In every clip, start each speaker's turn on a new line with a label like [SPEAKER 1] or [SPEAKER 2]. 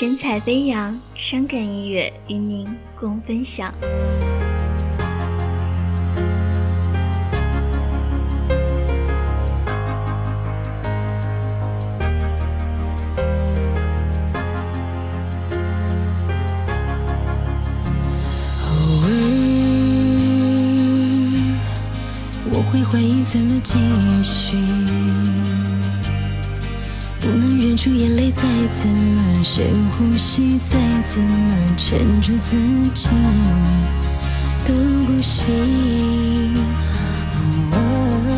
[SPEAKER 1] 神采飞扬，伤感音乐与您共分享。
[SPEAKER 2] 偶尔，我会怀疑怎么继续，不能忍住眼泪，再怎么深呼吸，再怎么撑住自己都不行。偶尔，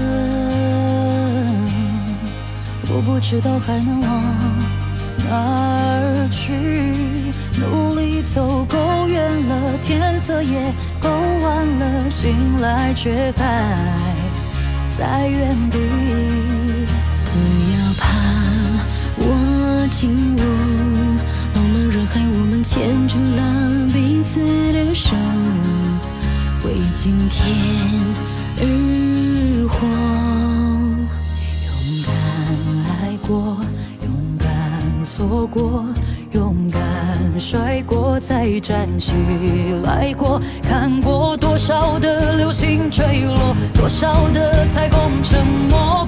[SPEAKER 2] 我不知道还能往哪儿去，努力走够远了，天色也够晚了，醒来却还在原地。了彼此的手，为今天而活。勇敢爱过，勇敢错过，勇敢摔过，再站起来过。看过多少的流星坠落，多少的彩虹沉默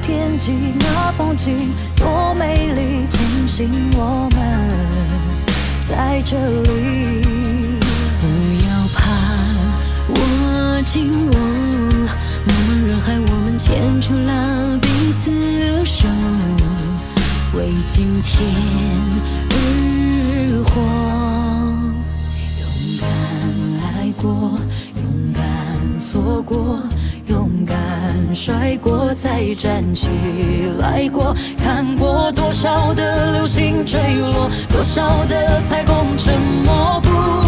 [SPEAKER 2] 天际，那风景多美丽，庆幸我们在这里。不要怕，握紧我，茫茫人海，我们牵住了彼此的手，为今天而活。勇敢爱过，勇敢错过，摔过，再站起来过。看过多少的流星坠落，多少的彩虹沉默不